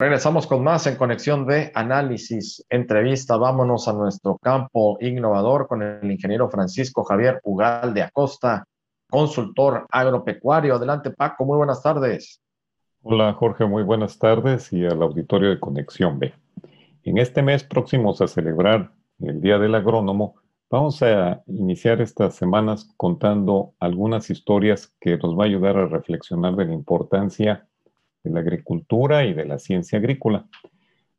Regresamos con más en conexión de análisis, entrevista. Vámonos a nuestro campo innovador con el ingeniero Francisco Javier Ugal de Acosta, consultor agropecuario. Adelante, Paco. Muy buenas tardes. Hola, Jorge. Muy buenas tardes y al auditorio de Conexión B. En este mes próximos a celebrar el Día del Agrónomo, vamos a iniciar estas semanas contando algunas historias que nos va a ayudar a reflexionar de la importancia de la agricultura y de la ciencia agrícola.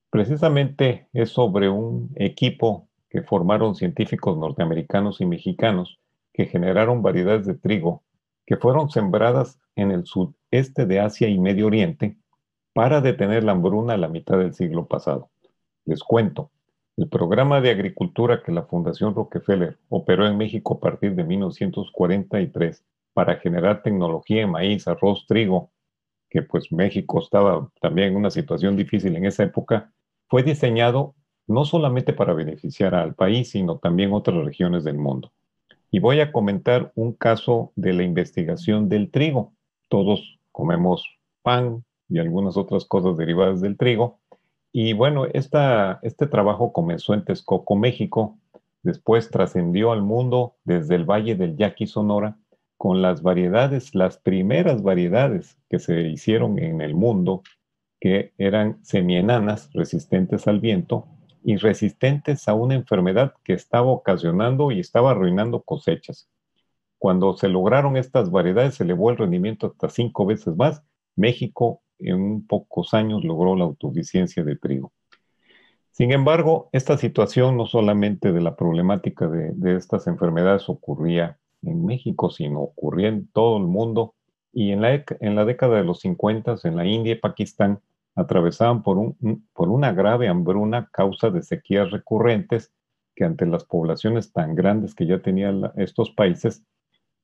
Precisamente es sobre un equipo que formaron científicos norteamericanos y mexicanos que generaron variedades de trigo que fueron sembradas en el sudeste de Asia y Medio Oriente para detener la hambruna a la mitad del siglo pasado. Les cuento, el programa de agricultura que la Fundación Rockefeller operó en México a partir de 1943 para generar tecnología en maíz, arroz, trigo que pues México estaba también en una situación difícil en esa época, fue diseñado no solamente para beneficiar al país, sino también otras regiones del mundo. Y voy a comentar un caso de la investigación del trigo. Todos comemos pan y algunas otras cosas derivadas del trigo. Y bueno, esta, este trabajo comenzó en Texcoco, México, después trascendió al mundo desde el Valle del Yaqui, Sonora, con las variedades, las primeras variedades que se hicieron en el mundo, que eran semienanas, resistentes al viento y resistentes a una enfermedad que estaba ocasionando y estaba arruinando cosechas. Cuando se lograron estas variedades, se elevó el rendimiento hasta cinco veces más. México en pocos años logró la autosuficiencia de trigo. Sin embargo, esta situación no solamente de la problemática de, de estas enfermedades ocurría en México, sino ocurría en todo el mundo. Y en la, en la década de los 50, en la India y Pakistán, atravesaban por, un, por una grave hambruna causa de sequías recurrentes que ante las poblaciones tan grandes que ya tenían estos países,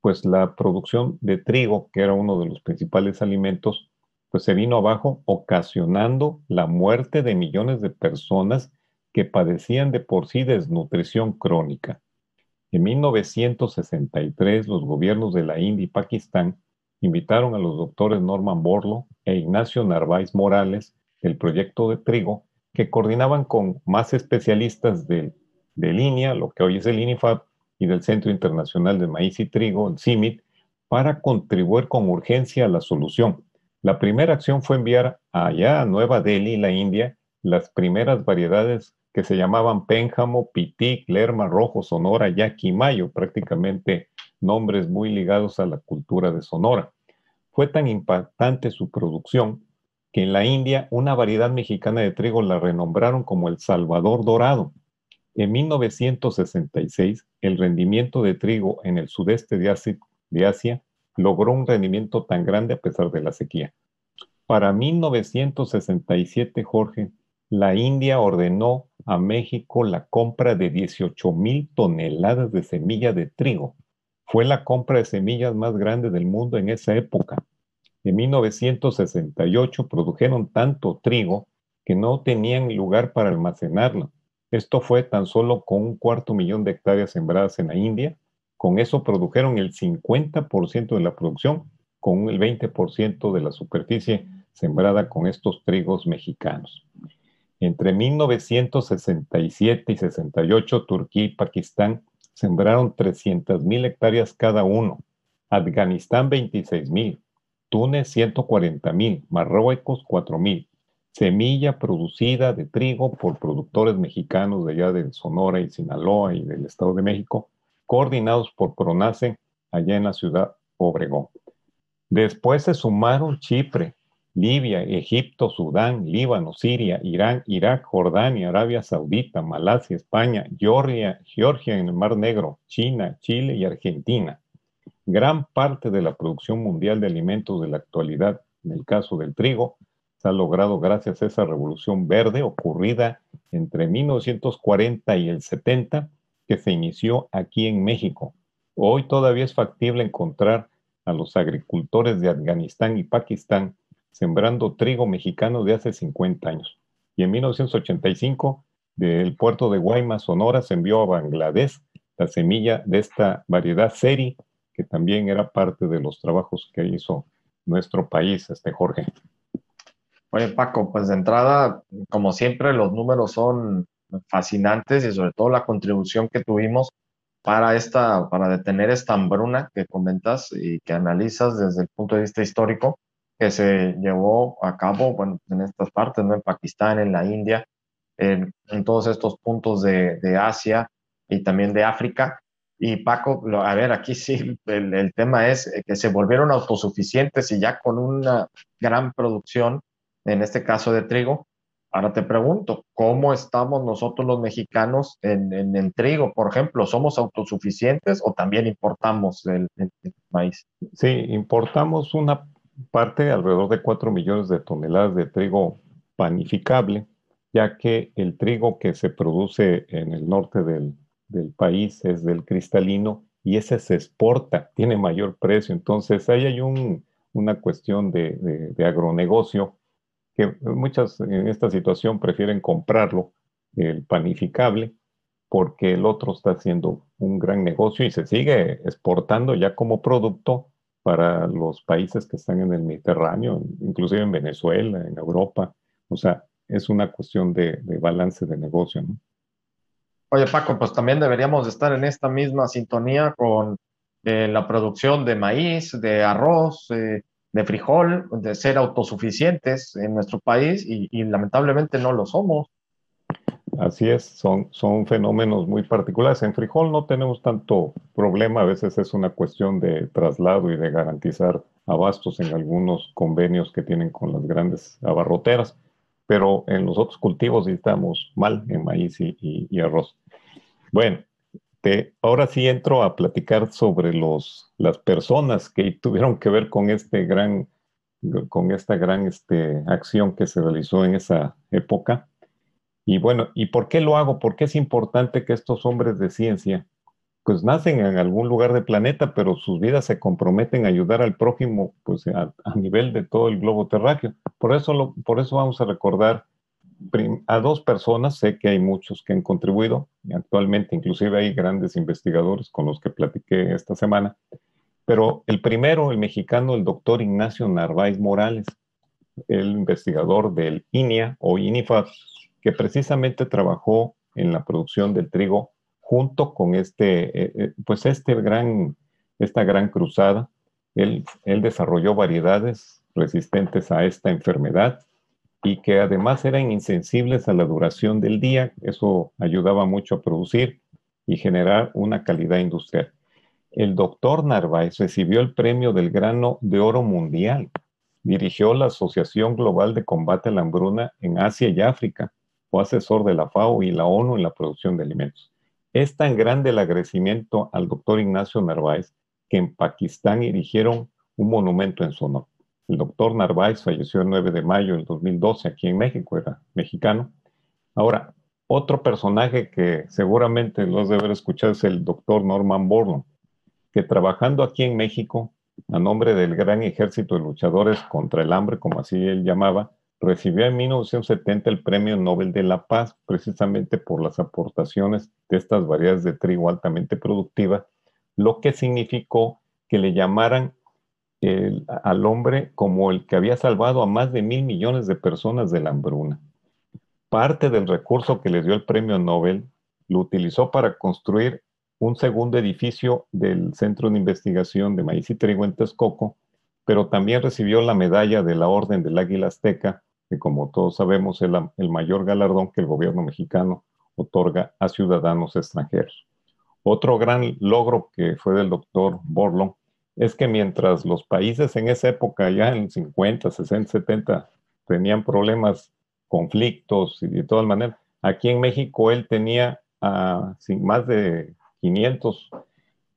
pues la producción de trigo, que era uno de los principales alimentos, pues se vino abajo, ocasionando la muerte de millones de personas que padecían de por sí desnutrición crónica. En 1963, los gobiernos de la India y Pakistán invitaron a los doctores Norman Borlo e Ignacio Narváez Morales del proyecto de trigo, que coordinaban con más especialistas de, línea, lo que hoy es el INIFAP, y del Centro Internacional de Maíz y Trigo, el CIMIT, para contribuir con urgencia a la solución. La primera acción fue enviar allá a Nueva Delhi, la India, las primeras variedades que se llamaban Pénjamo, Pitic, Lerma, Rojo, Sonora, Yaqui, Mayo, prácticamente nombres muy ligados a la cultura de Sonora. Fue tan impactante su producción que en la India una variedad mexicana de trigo la renombraron como el Salvador Dorado. En 1966, el rendimiento de trigo en el sudeste de Asia, de Asia logró un rendimiento tan grande a pesar de la sequía. Para 1967, Jorge, la India ordenó a México la compra de 18 mil toneladas de semilla de trigo. Fue la compra de semillas más grande del mundo en esa época. En 1968 produjeron tanto trigo que no tenían lugar para almacenarlo. Esto fue tan solo con un cuarto millón de hectáreas sembradas en la India. Con eso produjeron el 50% de la producción, con el 20% de la superficie sembrada con estos trigos mexicanos. Entre 1967 y 68, Turquía y Pakistán sembraron 300.000 hectáreas cada uno, Afganistán 26.000, Túnez 140.000, Marruecos 4.000. Semilla producida de trigo por productores mexicanos de allá de Sonora y Sinaloa y del Estado de México, coordinados por Pronace allá en la ciudad Obregón. Después se sumaron Chipre, Libia, Egipto, Sudán, Líbano, Siria, Irán, Irak, Jordania, Arabia Saudita, Malasia, España, Georgia, Georgia en el Mar Negro, China, Chile y Argentina. Gran parte de la producción mundial de alimentos de la actualidad, en el caso del trigo, se ha logrado gracias a esa revolución verde ocurrida entre 1940 y el 70 que se inició aquí en México. Hoy todavía es factible encontrar a los agricultores de Afganistán y Pakistán sembrando trigo mexicano de hace 50 años. Y en 1985, del puerto de Guaymas, Sonora, se envió a Bangladesh la semilla de esta variedad seri, que también era parte de los trabajos que hizo nuestro país, este Jorge. Oye, Paco, pues de entrada, como siempre, los números son fascinantes y sobre todo la contribución que tuvimos para esta, para detener esta hambruna que comentas y que analizas desde el punto de vista histórico que se llevó a cabo, bueno, en estas partes, ¿no? En Pakistán, en la India, en, todos estos puntos de, de, Asia y también de África. Y Paco, a ver, aquí sí, el, el tema es que se volvieron autosuficientes y ya con una gran producción, en este caso de trigo, Ahora te pregunto, ¿cómo estamos nosotros los mexicanos en, en, trigo, por ejemplo? ¿Somos autosuficientes o también importamos el, maíz? Sí, importamos una parte, alrededor de 4 millones de toneladas de trigo panificable, ya que el trigo que se produce en el norte del, país es del cristalino y ese se exporta, tiene mayor precio. Entonces ahí hay un, una cuestión de agronegocio que muchas en esta situación prefieren comprarlo, el panificable, porque el otro está haciendo un gran negocio y se sigue exportando ya como producto para los países que están en el Mediterráneo, inclusive en Venezuela, en Europa. O sea, es una cuestión de, balance de negocio. ¿no? Oye, Paco, pues también deberíamos estar en esta misma sintonía con eh, la producción de maíz, de arroz, eh, de frijol, de ser autosuficientes en nuestro país y, lamentablemente no lo somos. Así es, son, son fenómenos muy particulares. En frijol no tenemos tanto problema, a veces es una cuestión de traslado y de garantizar abastos en algunos convenios que tienen con las grandes abarroteras, pero en los otros cultivos estamos mal, en maíz y, y arroz. Bueno, ahora sí entro a platicar sobre los, las personas que tuvieron que ver con este gran, con esta gran este, acción que se realizó en esa época. Y bueno, ¿y por qué lo hago? ¿Por qué es importante que estos hombres de ciencia, pues nacen en algún lugar del planeta, pero sus vidas se comprometen a ayudar al prójimo, pues a, nivel de todo el globo terráqueo? Por eso, lo, por eso vamos a recordar a dos personas, sé que hay muchos que han contribuido, actualmente inclusive hay grandes investigadores con los que platiqué esta semana, pero el primero, el mexicano, el doctor Ignacio Narváez Morales, el investigador del INIA o INIFAP, que precisamente trabajó en la producción del trigo junto con este, eh, eh, pues este gran, esta gran cruzada. Él, él desarrolló variedades resistentes a esta enfermedad y que además eran insensibles a la duración del día. Eso ayudaba mucho a producir y generar una calidad industrial. El doctor Narváez recibió el premio del grano de oro mundial. Dirigió la Asociación Global de Combate a la Hambruna en Asia y África. Fue asesor de la FAO y la ONU en la producción de alimentos. Es tan grande el agradecimiento al doctor Ignacio Narváez que en Pakistán erigieron un monumento en su honor. El doctor Narváez falleció el 9 de mayo del 2012 aquí en México, era mexicano. Ahora, otro personaje que seguramente lo has de haber escuchado es el doctor Norman Borlaug, que trabajando aquí en México, a nombre del gran ejército de luchadores contra el hambre, como así él llamaba, recibió en 1970 el Premio Nobel de la Paz, precisamente por las aportaciones de estas variedades de trigo altamente productivas, lo que significó que le llamaran al hombre como el que había salvado a más de mil millones de personas de la hambruna. Parte del recurso que le dio el premio Nobel lo utilizó para construir un segundo edificio del Centro de Investigación de Maíz y Trigo en Texcoco, pero también recibió la medalla de la Orden del Águila Azteca, como todos sabemos es el mayor galardón que el gobierno mexicano otorga a ciudadanos extranjeros. Otro gran logro que fue del doctor Borlon es que mientras los países en esa época, ya en 50, 60, 70, tenían problemas, conflictos y de todas maneras, aquí en México él tenía más de 500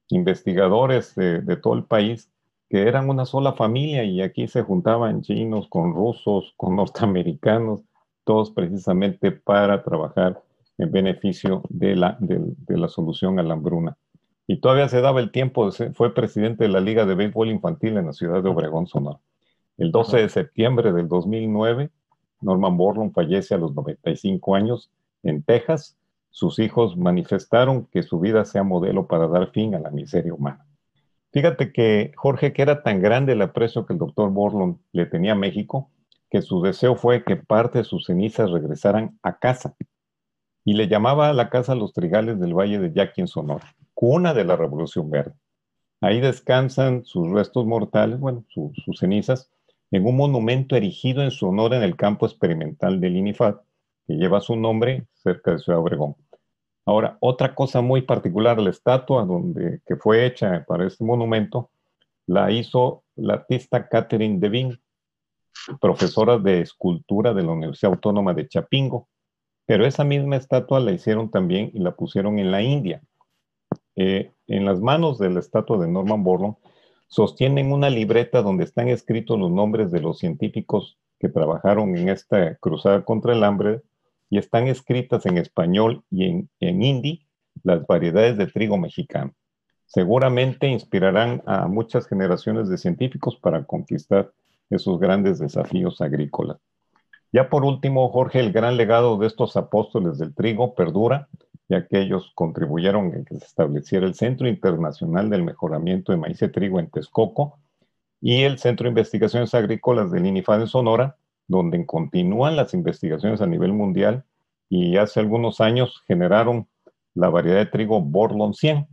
investigadores de, todo el país que eran una sola familia y aquí se juntaban chinos con rusos, con norteamericanos, todos precisamente para trabajar en beneficio de la, de, de la solución a la hambruna y todavía se daba el tiempo, fue presidente de la Liga de Béisbol Infantil en la ciudad de Obregón, Sonora. El 12 de septiembre del 2009, Norman Borlon fallece a los 95 años en Texas. Sus hijos manifestaron que su vida sea modelo para dar fin a la miseria humana. Fíjate que, Jorge, que era tan grande el aprecio que el doctor Borlon le tenía a México, que su deseo fue que parte de sus cenizas regresaran a casa y le llamaba a la casa los trigales del Valle de Yaqui en Sonora, cuna de la Revolución Verde. Ahí descansan sus restos mortales, bueno, sus cenizas, en un monumento erigido en su honor en el campo experimental del INIFAD, que lleva su nombre cerca de Ciudad Obregón. Ahora, otra cosa muy particular, la estatua donde, que fue hecha para este monumento, la hizo la artista Catherine Devine, profesora de escultura de la Universidad Autónoma de Chapingo, pero esa misma estatua la hicieron también y la pusieron en la India. Eh, en las manos de la estatua de Norman Borlaug sostienen una libreta donde están escritos los nombres de los científicos que trabajaron en esta cruzada contra el hambre y están escritas en español y en, hindi las variedades de trigo mexicano. Seguramente inspirarán a muchas generaciones de científicos para conquistar esos grandes desafíos agrícolas. Ya por último, Jorge, el gran legado de estos apóstoles del trigo perdura ya que ellos contribuyeron en que se estableciera el Centro Internacional del Mejoramiento de Maíz y Trigo en Texcoco y el Centro de Investigaciones Agrícolas del INIFAD en Sonora, donde continúan las investigaciones a nivel mundial y hace algunos años generaron la variedad de trigo Borlon 100.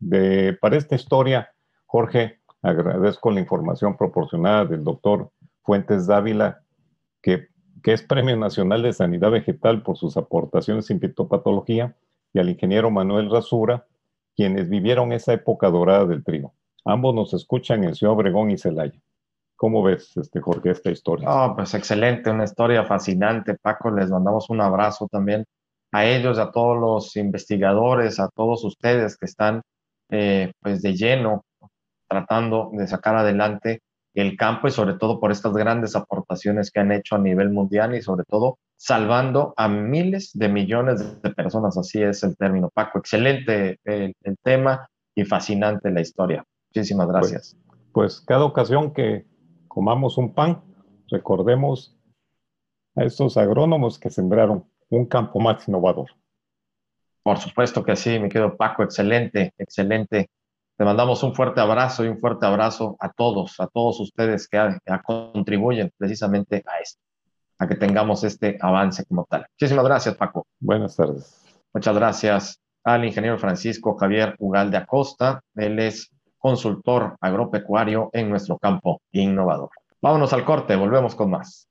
De, para esta historia, Jorge, agradezco la información proporcionada del doctor Fuentes Dávila, que, que es Premio Nacional de Sanidad Vegetal por sus aportaciones en fitopatología y al ingeniero Manuel Rasura, quienes vivieron esa época dorada del trigo. Ambos nos escuchan en Ciudad Obregón y Celaya. ¿Cómo ves, este, Jorge, esta historia? Oh, pues excelente, una historia fascinante, Paco. Les mandamos un abrazo también a ellos, a todos los investigadores, a todos ustedes que están eh, pues de lleno tratando de sacar adelante el campo y sobre todo por estas grandes aportaciones que han hecho a nivel mundial y sobre todo salvando a miles de millones de personas. Así es el término, Paco. Excelente el, tema y fascinante la historia. Muchísimas pues, gracias. Pues, cada ocasión que comamos un pan, recordemos a estos agrónomos que sembraron un campo más innovador. Por supuesto que sí, mi querido Paco, excelente, excelente. Te mandamos un fuerte abrazo y un fuerte abrazo a todos, a todos ustedes que contribuyen precisamente a esto a que tengamos este avance como tal. Muchísimas gracias, Paco. Buenas tardes. Muchas gracias al ingeniero Francisco Javier Ugalde Acosta. Él es consultor agropecuario en nuestro campo innovador. Vámonos al corte, volvemos con más.